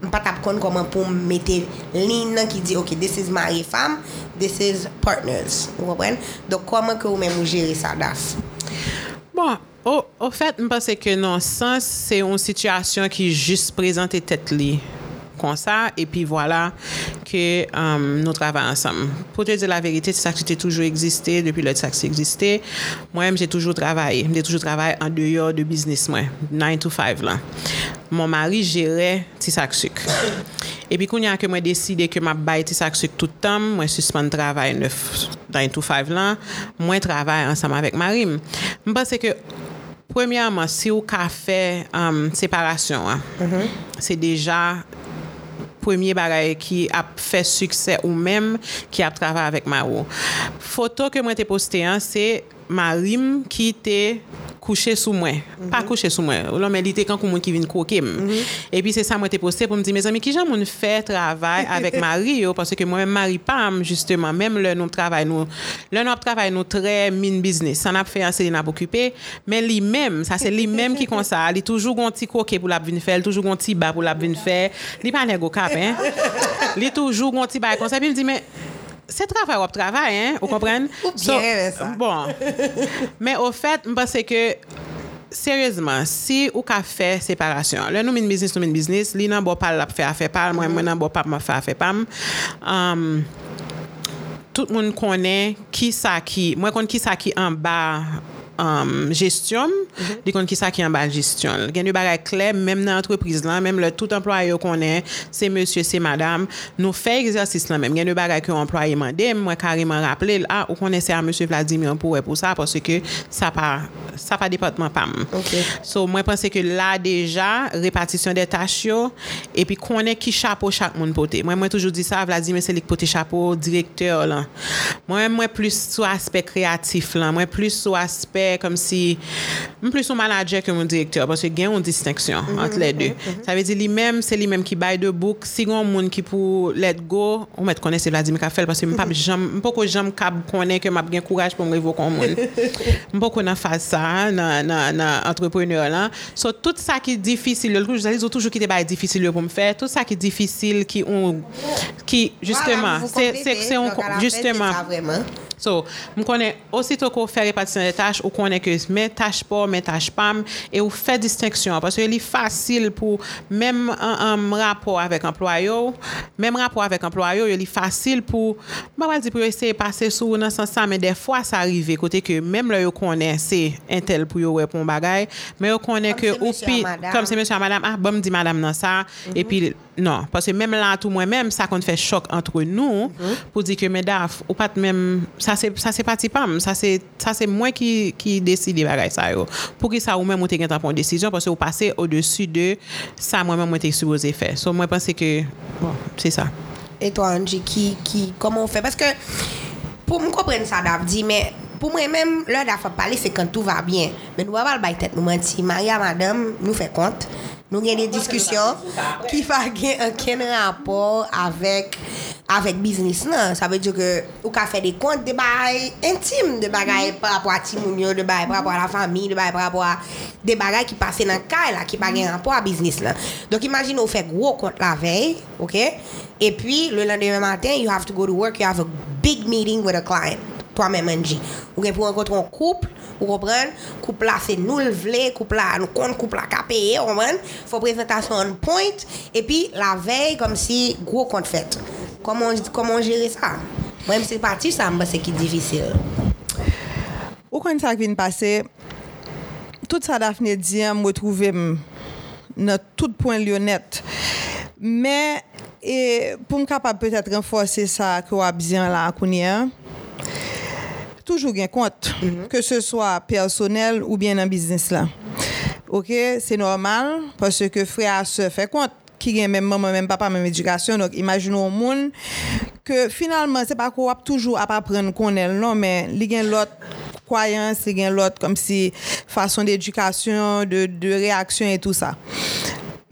je ne pas comment pour me mettre ligne qui dit, OK, this is my femme, this is partners. Vous comprenez? Donc, comment que vous-même gérez ça, DAS? Bon, au, au fait, je pense que non, sens, c'est une situation qui juste présente tête liée. Comme ça, et puis voilà que um, nous travaillons ensemble. Pour te dire la vérité, c'est ça qui a toujours existé depuis le ça qui existé. Moi-même, j'ai toujours travaillé. J'ai toujours travaillé en dehors de business, moi, 9 to 5 là. Mon mari gérait Tissac Sucre. Et puis, quand il y a que moi décidé que ma baille Tissac Sucre tout le temps, moi suspends le travail 9 9 to 5 là, moi travaille ensemble avec Marim. Je pense que Premièrement, si ou ka fè um, séparation, hein, c'est déjà premier bagay ki ap fè succès ou même ki ap travay avèk Marou. Foto ke mwen te poste an, se marim ki te couché sous moi. Mm -hmm. Pas couché sous moi. L'homme était quand quelqu'un qui vient croquer. Mm -hmm. Et puis c'est ça, moi, t'ai posté pour me dire, mes amis, qui j'aime fait travail avec (laughs) Marie, parce que moi-même, Marie Pam, justement, même le nous travail, nous, le nous travail, nous très mine business. Ça n'a pas fait assez, n'a pas occupé. Mais lui-même, ça, c'est lui-même qui comme ça. Il est toujours un petit croquet pour la venir faire, toujours un petit bas pour la venir faire. Il n'est pas négo cap, hein. (laughs) Il est toujours un petit bas comme ça. Puis il me dit, mais, se travay wap travay, hein, ou kompren? Ou bien, so, sa. Bon, men ou fet, mpase ke, seryezman, si ou ka fe separasyon, le nou min biznis, nou min biznis, li nan bo pal la fe afe pal, mwen mwen nan bo pal ma fe afe pam, am, um, tout moun konen ki sa ki, mwen kon ki sa ki an ba um, gestyon, mm -hmm. di kon ki sa ki an bal gestyon. Gen yon bagay kleb, menm nan entreprise lan, menm le tout employe yo konen, se monsye, se madame, nou fe egzersis lan menm. Gen yon bagay ki yon employe mande, mwen kareman rappele, ah, ou konen se a monsye Vladimir pou e pou sa, parce ke sa pa, sa pa depotman pam. Okay. So, mwen pense ke la deja, repatisyon de tach yo, epi konen ki chapo chak moun pote. Mwen mwen toujou di sa, Vladimir se lik pote chapo direkteur lan. Mwen mwen plus sou aspek kreatif lan, mwen plus sou aspek fè kom si, m plus ou manager ke moun direktor, parce gen yon disteksyon mm -hmm, ant le de. Mm -hmm. Sa ve di li mèm, se li mèm ki bay de bouk, si yon moun ki pou let go, ou mèt konè se Vladimir ka fèl, parce m pa jom, m pou ko jom kab konè ke m ap gen kouraj pou m revo kon moun. m pou kon an faz sa, nan, nan, nan entrepreneur lan. So, tout sa ki difisil, lòl kou, jous aliz ou toujou ki te bay difisil yo pou m fè, tout sa ki difisil ki on, ki, justeman, se, se, se, on, justeman. So, m konen, osito ko fè repatisyon de tâche, ou konen ke men tâche po, men tâche pam, e ou fè disteksyon, paswe li fasil pou mèm an rapor avèk employo, mèm rapor avèk employo, yo li fasil pou, mba wal di pou yo eseye pase sou nan san sa, men defwa sa arrive, kote ke mèm lè yo konen se entel pou yo repon bagay, men yo konen ke ou pi, kom se mèche a madame, ah, bom di madame nan sa, mm -hmm. e pi, non, paswe mem lan tou mwen mem, sa kon fè chok antre nou, pou di ke medaf, ou se, sa se pati pam, sa se, sa se mwen ki, ki deside bagay sa yo. Pou ki sa ou men mwen te tan pon desisyon, parce ou pase au dessus de sa mwen men mwen te supposé fè. So mwen pense ke, bon, c'est ça. Et toi, Angie, qui, qui, comment on fait? Parce que, pour me comprendre ça, Dav dit, mais pour moi-même, l'heure d'affaire parler, c'est quand tout va bien. Mais nous, on va le tête, nous mentir. Maria, madame, nous fait compte. Nous avons des discussions qui font aucun rapport avec avec business ça veut dire que ou ka fait des comptes de bail intimes de bagaille par rapport à Timounio de par rapport à la famille par rapport à des bagailles qui passent dans le cas là qui pas un rapport à business là. Donc imagine on fait gros compte la veille OK? Et puis le lendemain matin you have to go to work you have a big meeting with a client toi-même Angie. Ou bien pour rencontrer un couple Ou kompren, koup la se nou l vle, koup la nou kont, koup la ka peye, ou kompren, fò prezentasyon an point, epi la vey kom si gwo kont fèt. Koman jere sa? Mwen mse pati sa mba se ki divisil. Ou kon sa kvin pase, tout sa Dafne diyan mwe trouve m nan tout point lyonet. Men, e, pou m kapab peut-être renforse sa kwa abzyan la akounyen, toujou gen kont, ke se swa personel ou bien nan biznis la. Ok, se normal, parce ke frè a se fè kont, ki gen men maman, men papa, men edukasyon, donc imaginou moun, ke finalman, se pa ko wap toujou ap apren konel, non, men li gen lot kwayans, li gen lot kom si fason d'edukasyon, de, de reaksyon et tout sa.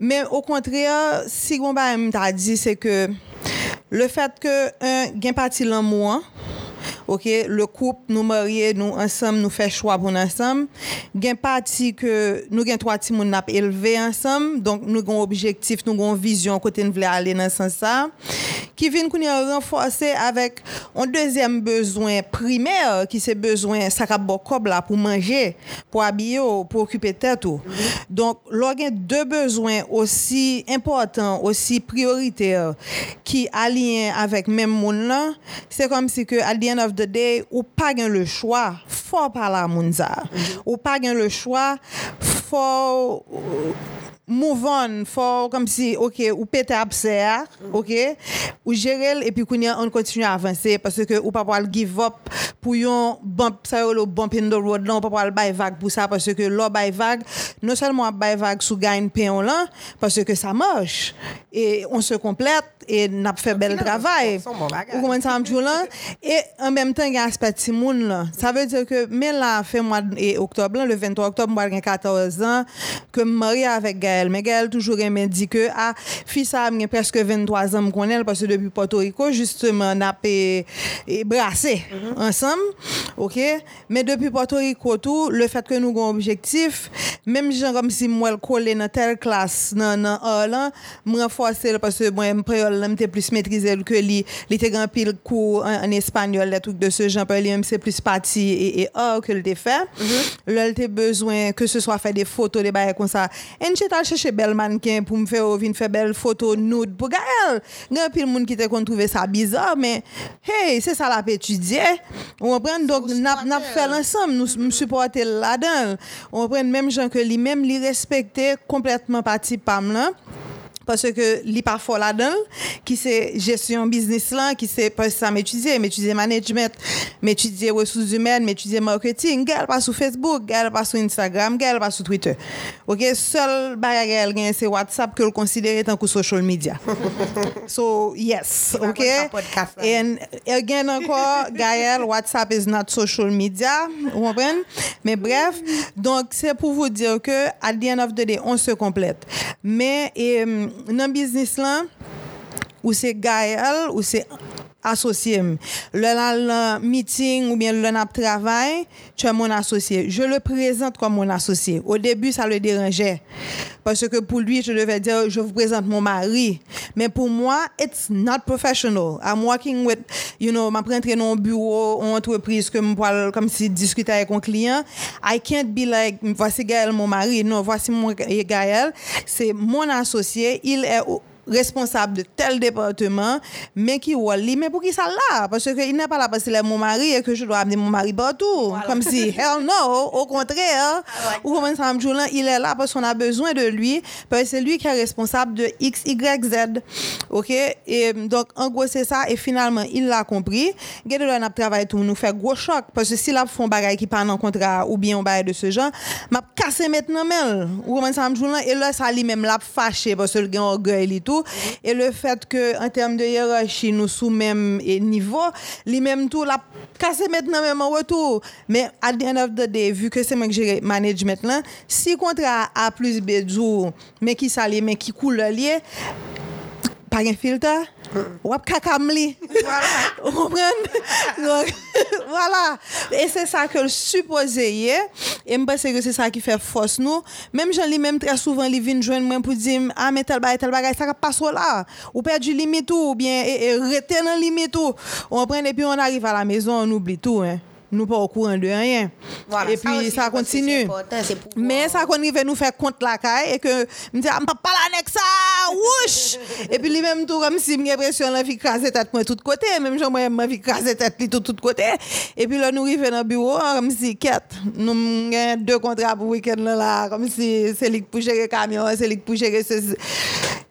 Men au kontre, si gwen ba m ta di, se ke le fet ke un, gen pati lan mouan, ok, le koup nou marye, nou ansam, nou fè chwa pou nou ansam, gen pati ke nou gen twa ti moun ap elve ansam, donk nou gen objektif, nou gen vizyon kote nou vle ale nan san sa, ki vin koun yon renforse avèk an deuxième bezwen primer, ki se bezwen sakap bokob la pou manje, pou abiyo, pou okupe tèt ou. Donk, lò gen de bezwen osi important, osi prioriter, ki alien avèk men moun la, se kom si ke at the end the day, ou pa gen le chwa, fò pala moun za. Ou pa gen le chwa, fò move on, kom si, ok, ou pete apser, ok, ou jerel, epi kounye, on kontinu avanse, parce ke ou pa pal give up pou yon bump, yo lo bump in the road lan, ou pa pal bay vague pou sa, parce ke lo bay vague, non selman bay vague sou gagne peyon lan, parce ke sa moche, e on se complète, e nap fe bel travay. Son bon bagay. Ou koman sa amjou lan, e an menm tan gen aspet ti moun lan. Sa ve dire ke men la fe mwa e oktob lan, le 23 oktob mwa gen 14 an, ke m marye avek Gael. Men Gael toujou remen di ke, a, fi sa am gen preske 23 an m konel, parce depi Puerto Rico, justement, nap e, e brase, ansam, ok? Men depi Puerto Rico tou, le fet ke nou gon objektif, menm jan kom si mwel kole nan tel klas nan nan a lan, m renforse, parce mwen m preol lan, m te plus metrize l ke li, li te gan pil kou an, an espanyol, le trouk de se jan, pe li m se plus pati e, e a ke l te fe. Lè l te bezwen, ke se swa fe de foto, de baye kon sa. En che tal chèche bel manken pou m fe ou vin fe bel foto nude pou gael. Gan pil moun ki te kon trouve sa bizar, men, hey, se sa la pe etudie. On pren, donc, Faut nap, nap supporter. fè l'ensemble, nou m supporte la-dedans. On pren même gens que li même li respecte complètement parti pam lan. Parce que li pa fò la-dedans, ki se gestion business lan, ki se pas sa m'étudier, m'étudier management, m'étudier ressources humaines, m'étudier marketing, gel pa sou Facebook, gel pa sou Instagram, gel pa sou Twitter. Ok, seul bagay gen se WhatsApp que le considère tant que social media. (laughs) so, yes, pas ok? ça, là. And again encore, Gaël, WhatsApp is not social media, vous comprenez? Mais bref, donc c'est pour vous dire que at the end of the day, on se complète. Mais et, nan biznis lan, ou se Gaël, ou se associé. Le meeting ou bien le travail, tu es mon associé. Je le présente comme mon associé. Au début, ça le dérangeait. Parce que pour lui, je devais dire, je vous présente mon mari. Mais pour moi, it's not professional. I'm working with, you know, m'apprendre dans un bureau, une entreprise, comme, comme si discuter avec un client. I can't be like, voici Gaël, mon mari. Non, voici mon Gaël. C'est mon associé. Il est responsable de tel département, mais qui wali, mais pour qui ça là? Parce qu'il n'est pas là parce qu'il est mon mari et que je dois amener mon mari partout. (laughs) Comme si, hell no, au contraire. Ou comme ça, il est là parce qu'on a besoin de lui, parce que c'est lui qui est responsable de X, Y, Z. OK? Et donc, en gros, c'est ça. Et finalement, il l'a compris. Gade là, n'a travail tout, nous fait gros choc. Parce que si là, font bagay qui pas en contrat ou bien un bagay de ce genre, m'a cassé maintenant, ou comme ça, là, et là, ça lui-même l'a fâché parce que le gars orgueil et tout. Et le fait que, en termes de hiérarchie, nous sous même niveau, lui-même tout l'a cassé maintenant même en retour. Mais at the end of the vu que c'est moi qui gère management là, si contrat A plus B mais qui s'allie, mais qui coule lié, pas un filtre, wap kakam li. Vous comprenez? Donc, voilà. Et c'est ça que le supposé y est. Et je pense que c'est ça qui fait force nous. Même j'en lis même très souvent, ils viennent joindre moi pour dire, ah, mais tel bagay, tel bagay, ça passe là. Ou perdu limite ou bien, et, et dans limite tout. On prend et puis on arrive à la maison, on oublie tout, hein. Nous pas au courant de rien. Voilà, et ça puis ça c'est continue. c'est Mais ça arrive nous faire compte la caille et que me dit ah pas pas avec ça wouch (laughs) et puis lui même tout comme si me l'impression la vie craser tête moi tout côté même genre moi ma vie craser tête tout tout côté et puis là nous arrive dans le bureau hein, comme si quatre nous gagne deux contrats pour week-end là, comme si c'est lui pour gérer camion c'est lui pour gérer ceci.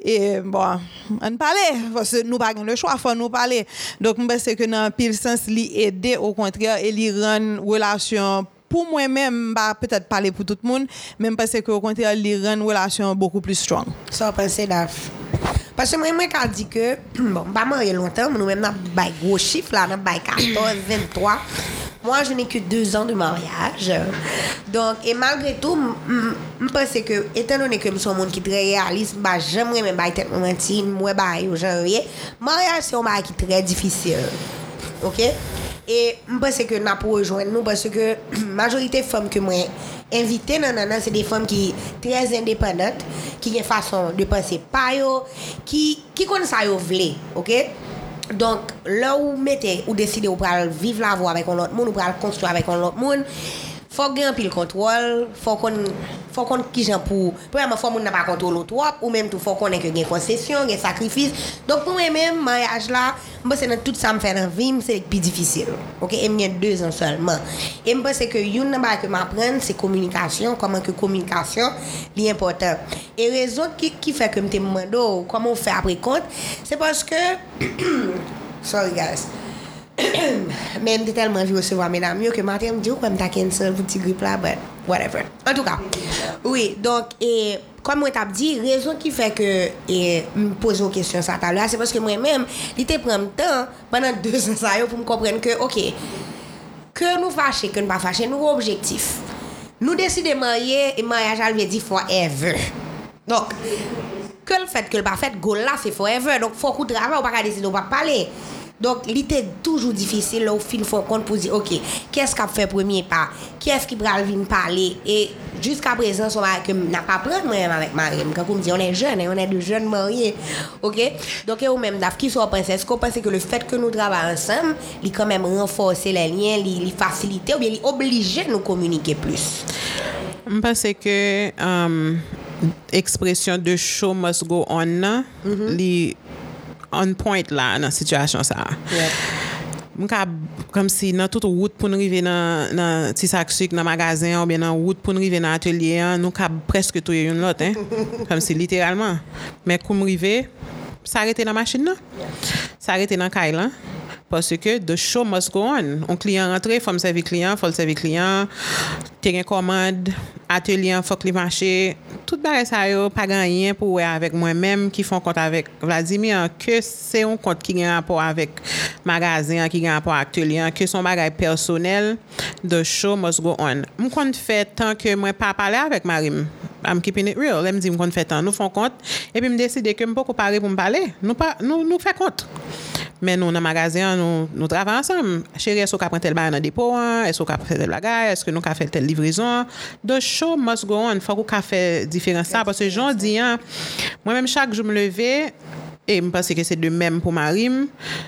et bon on parlait parce que nous pas le choix faut nous parler donc pense que dans pile sens li aider au contraire et relation pour moi-même, bah, peut-être parler pour tout le monde, même parce que au contraire, les rend une relation beaucoup plus strong. Ça, pensez daf. Parce que moi, moi, quand dis que, bon, pas marié longtemps, mais nous-mêmes, nous avons gros chiffre, là, nous avons 14, 23. Moi, je n'ai que deux ans de mariage. Donc, et malgré tout, je pense que, étant donné que je suis un monde qui est très réaliste, bah, j'aimerais même être menti, moi, bah, rien. Mariage, c'est un mariage qui est très difficile. OK? Et (clears throat) je pense que nous pour rejoindre nous parce que majorité de femmes que moi invitées dans c'est des femmes qui très indépendantes, qui ont une façon de penser pas qui qui connaissent ça vle, OK? Donc là où mettez ou décidez ou pral vivre la voie avec un autre monde, ou pral construire avec un autre monde, faut gagner un pile contrôle, faut qu'on faut qu'on qui gens pour premièrement faut moun n'a pas contrôler trop ou même tout faut qu'on ait que gain concession, gain sacrifice. Donc pour moi même mariage là, moi c'est dans tout ça me fait dans vie, c'est plus difficile. OK, et j'ai deux ans seulement. Et je pense que une bagay que m'apprendre c'est communication, comment que communication est important. Et raison qui qui fait que me demande oh, comment on fait après compte, c'est parce que (coughs) sorry guys. men mte telman jwe sewa menam yo ke maten mdi ou kwen mta cancel pou ti grip la but whatever. En tout ka. Oui, donk e kom mwen tap di, rezon ki fe ke e, m pozo kesyon sa ta la, se paske mwen men li te prem tan banan 2 an sa yo pou m kompren ke ok, ke nou fache, ke nou pa fache, nou objektif. Nou deside marye, e maryaj alve di forever. Donk, ke l fèt, ke l pa fèt, go la se forever. Donk, fòk ou drava ou pa ka deside ou pa pale. Donc il était toujours difficile là, au fin faut compte pour dire OK qu'est-ce qu'a fait premier pas? Qui est-ce qui va venir parler? Et jusqu'à présent que n'a pas prendre moi avec Mariam quand on me dit on est jeune on est de jeunes mariés OK? Donc et même d'af qui soit pensé est-ce qu'on pense que le fait que nous travaillons ensemble il quand même renforcer les liens il il faciliter ou bien il obliger nous communiquer plus? Je pense que um, expression de show must go on, là, li on point la nan situasyon sa. Yep. Mwen ka kom si nan tout wout pou nou rive nan, nan tisak suk nan magazen ou bien nan wout pou nou rive nan atelier, nou ka preske touye yon lot, hein? (laughs) kom si literalman. Men kou mrive, sa arete nan masin nan, yes. sa arete nan kay lan, parce que the show must go on. On client rentre, fòm servi client, fòm servi client, te gen komand, atelier, fòk li manche, tout bare sa yo pa ganyen pou wè avèk mwen mèm ki fon kont avèk Vladimir, ke se yon kont ki gen rapor avèk magazin, ki gen rapor atelier, ke son bagay personel, the show must go on. Mwen kon fè tan ke mwen pa pale avèk marim, I'm keeping it real. Lè m di m kon fè tan, nou fon kont, epi m deside ke m pou ko pare pou m pale, nou, pa, nou, nou fè kont. Men nou nan magazyan nou, nou drave ansam. Chere, esou ka pren tel bagay nan depo an, esou ka pren tel bagay, esou nou ka fel tel livrizon. The show must go on. Fak ou ka fel diferans sa. Pase joun diyan, mwen menm chak jou m leve, et je pense que c'est de même pour Marim,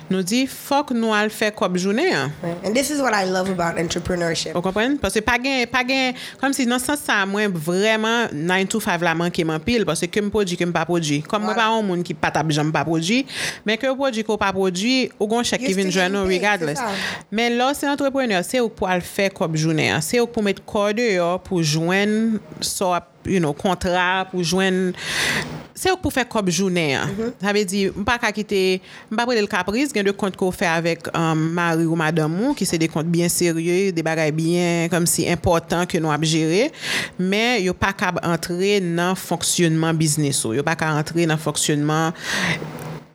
nous dit faut que nous allons faire comme journée. Ouais. And this is what I love about entrepreneurship. Vous comprenez? Parce que pas gain, pas gain, comme si dans ce sens, ça, moi, vraiment, 9 to 5 la manqué mon pile, parce que que me produit, que me pas produit. Comme moi, pas un monde qui pas tape, j'aime pas produit, mais que produit, qu'on pas produit, ou gon chèque qui vient jouer nous, regardless. Mais là, c'est entrepreneur, c'est pour aller faire comme journée, c'est pour mettre corps dehors, pour joindre, soit, you know, contrat, pour joindre, Se ou pou fè kop jounen an, mm -hmm. avè di, mpa kakite, mpa prele l kapriz, gen de kont ko fè avèk um, mari ou madame mou, ki se de kont bien serye, de bagay bien, kom si important ke nou ap jere, men yo pa kab antre nan fonksyonman biznes ou, yo pa kab antre nan fonksyonman,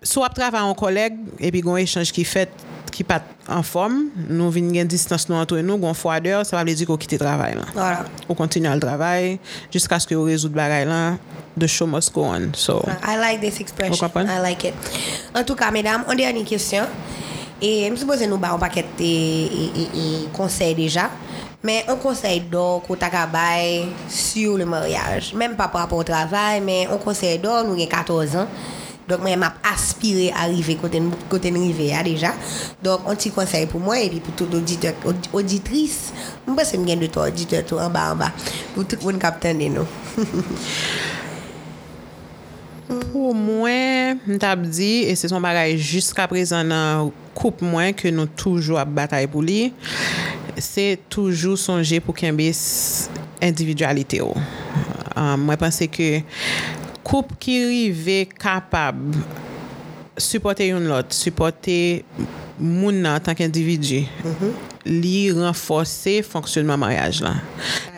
sou ap trav an koleg, epi gon echange ki fèt, ki pat an form, nou vin gen distans nou antre nou, gon fwader, sa va le di ko kite travay lan. Voilà. Ou kontinu al travay, jiska aske ou rezout bagay lan, the show must go on. So, I like this expression. I like it. En tout cas, mesdames, on dernière question. Et je suppose nous ba un paquet de conseils déjà. Mais un conseil d'or qu'on kabay sur le mariage. Même pas par rapport au travail, mais un conseil d'or, nous avons 14 ans. Donc, moi, aspiré à arriver côté côté arrivé déjà. Donc, un petit conseil pour moi et puis pour tout auditeur auditrice. Je pense que je de toi auditeur tout en bas en bas pour tout le monde capter nous. (laughs) pour moi, je dit et c'est son bagage jusqu'à présent dans coupe moins que nous toujours à bataille pour lui. C'est toujours songer pour qu'il individualité. Euh, ah, moi, je pense que koup ki rive kapab supporte yon lot, supporte moun nan tank individji, mm -hmm. li renforse fonksyonman maryaj lan.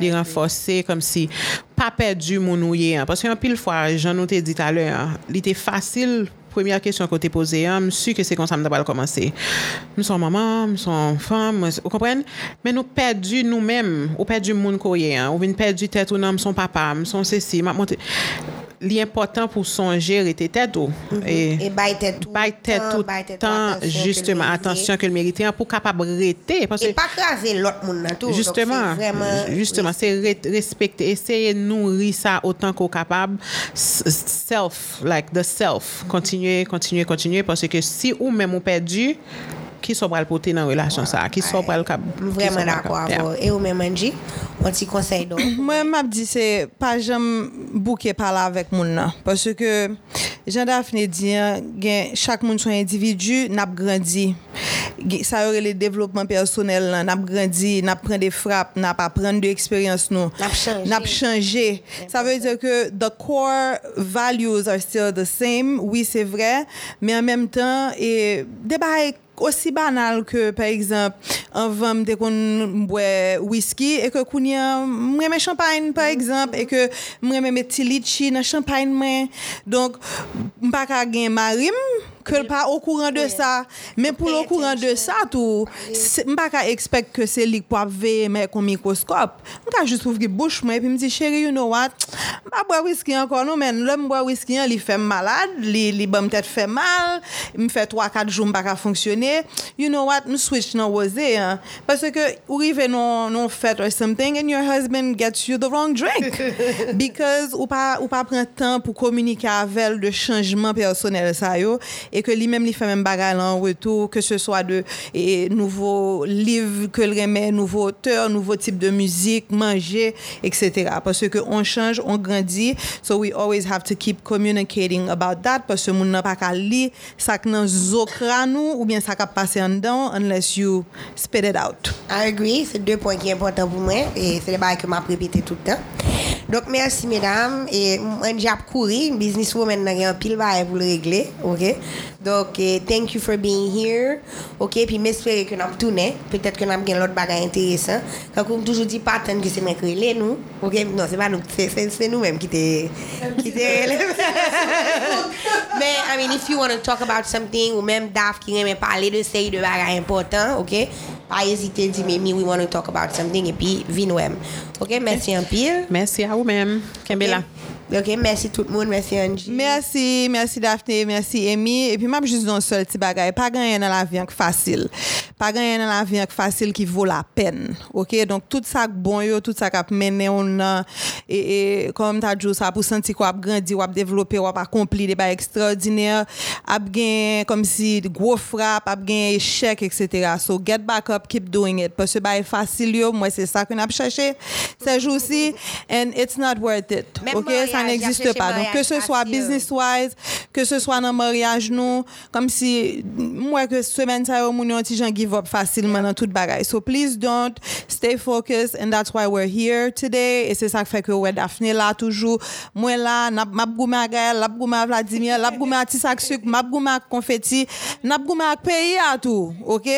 Li renforse kom si pa perdu moun ou ye an. Paske yon pil fwa, jan nou te dit alè an, li te fasil première question que tu posée, je suis que c'est comme ça que nous commencer. Nous sommes maman, nous sommes femmes, vous comprenez? Mais nous perdons nous-mêmes, nous perdons le monde coréen, nous perdons tête ou non, son papa, son ceci, ma monté. L'important pour songer était tête ou. Bail tête tout Bay bail tête temps, attention que le justement, mériter. attention que le mériter, hein, pour capable rester. Parce Et que, pas craser l'autre monde dans tout. Donc, Justement, vraiment, justement, c'est re- respecter, essayer de nourrir ça autant qu'on capable. S- Self, like the self. Continuer, continuer, continuer, parce que si ou même ou perdu, ki so pral pote nan relasyon sa, ki so pral kap. Vremen la kwa avon. E ou men manji, an ti konsey do? (coughs) Mwen map di se, pa jem bouke pala avek moun nan. Pwese ke, jan da fne diyan, gen, chak moun son individu, nap grandi. Sa yore le devlopman personel nan, nap grandi, nap pren de frap, nap apren de eksperyans nou. Nap chanje. Nap chanje. Sa vey diyo ke, the core values are still the same, oui se vre, men an menm tan, e, deba ek, aussi banal que, par exemple, an vam de kon mbwe whisky, e ke kounye mreme champagne, par exemple, e ke mreme met ti litchi nan champagne. Donc, mpa ka gen marim, ke l pa ou kouran de sa. Men pou l ou kouran de sa tou, m pa ka ekspek ke se lik pou ap veye mè kon mikroskop. M ka jist ouvri bouch mwen, pi m di, chéri, you know what, m pa bwa whisky ankon nou men, lè m bwa whisky an li fèm malade, li, li bwa m tèt fèm mal, m fè 3-4 jou m pa ka fonksyonè, you know what, m switch nan wose. Pase ke ou rive non, non fèt or something and your husband gets you the wrong drink. (laughs) Because ou pa, ou pa pren tan pou komunike avel de chanjman personel sa yo, e et que lui-même lui fait même bagarre en retour, que ce soit de et, nouveaux livres que le remet, nouveaux auteurs, nouveaux types de musique, manger, etc. Parce que on change, on grandit, so we always have to keep communicating about that parce que moun n'a pas qu'à lire ça que nan zokra nou ou bien ça qu'a passé en dedans unless you spit it out. I agree, c'est deux points qui sont importants pour moi et c'est des bails que m'a répété tout le temps. Donc merci mesdames et on j'ai couru business woman n'a rien pile bail pour le régler, OK? Dok, eh, thank you for being here. Ok, pi m espere ke nan toune. Petet ke nan gen lot bagay enteresan. Kakou m toujou di paten ki se men krele nou. Ok, non, se pa nou, se nou menm ki te... Ki te rele. Men, I mean, if you want to talk about something ou menm daf ki remen pale de sey de bagay important, ok? Pa ezite di me, me, we want to talk about something epi vi nou em. Ok, mersi anpil. Mersi a ou menm. Kembe la. Ok, mersi tout moun, mersi Anji. Mersi, mersi Daphne, mersi Amy. E pi map jis don sol ti bagay. Pa gan yon nan la vyank fasil. Pa gan yon nan la vyank fasil ki vò la pen. Ok, donk tout sa bon yo, tout sa kap mene ou nan. E, e kom ta djou sa pou senti ko ap grandi, wap devlope, wap akompli de bay ekstraordiner. Ap gen kom si gwo frap, ap gen eshek, etc. So get back up, keep doing it. Pwese bay fasil yo, mwen se sa kon ap chache. Se jou si, and it's not worth it. Ok, sa. Ça a n'existe pas. Donc, que ce soit facile. business-wise, que ce soit dans le mariage, nous, comme si, moi, que semaine, ça, ti jan give up facilement dans toute bagaille. So, please don't stay focused, and that's why we're here today. Et c'est ça qui fait que, ouais, Daphné là, toujours, moi là, à Gaël, goumé à Vladimir, lap goumé à Tissak Confetti, goumé à pays à tout, OK?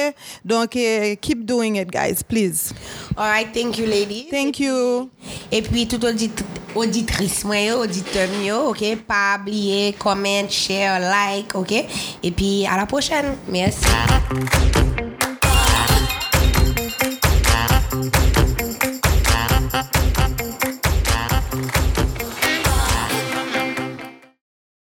Donc, eh, keep doing it, guys, please. All right, thank you ladies. Thank you. Et puis tout audit auditrice moi auditeur yo, OK? Pas oublier comment, share, like, OK? Et puis à la prochaine. Merci.